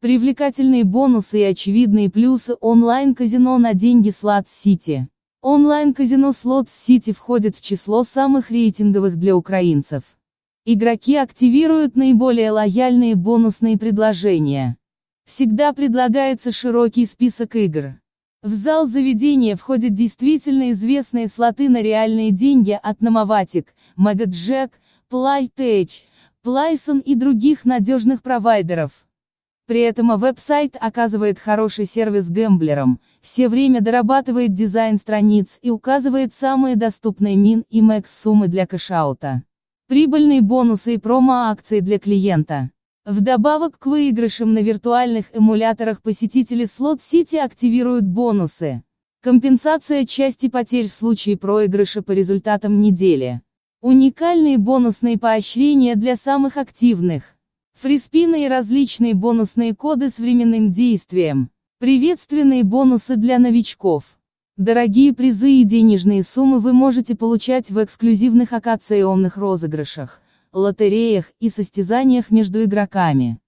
Привлекательные бонусы и очевидные плюсы онлайн-казино на деньги Slots City. Онлайн-казино Slots City входит в число самых рейтинговых для украинцев. Игроки активируют наиболее лояльные бонусные предложения. Всегда предлагается широкий список игр. В зал заведения входят действительно известные слоты на реальные деньги от Nomovatic, Megajack, PlayTech, Playson и других надежных провайдеров. При этом веб-сайт оказывает хороший сервис гэмблерам, все время дорабатывает дизайн страниц и указывает самые доступные мин и мэкс суммы для кэшаута. Прибыльные бонусы и промо-акции для клиента. Вдобавок к выигрышам на виртуальных эмуляторах посетители Slot City активируют бонусы. Компенсация части потерь в случае проигрыша по результатам недели. Уникальные бонусные поощрения для самых активных. Фриспины и различные бонусные коды с временным действием. Приветственные бонусы для новичков. Дорогие призы и денежные суммы вы можете получать в эксклюзивных акционных розыгрышах, лотереях и состязаниях между игроками.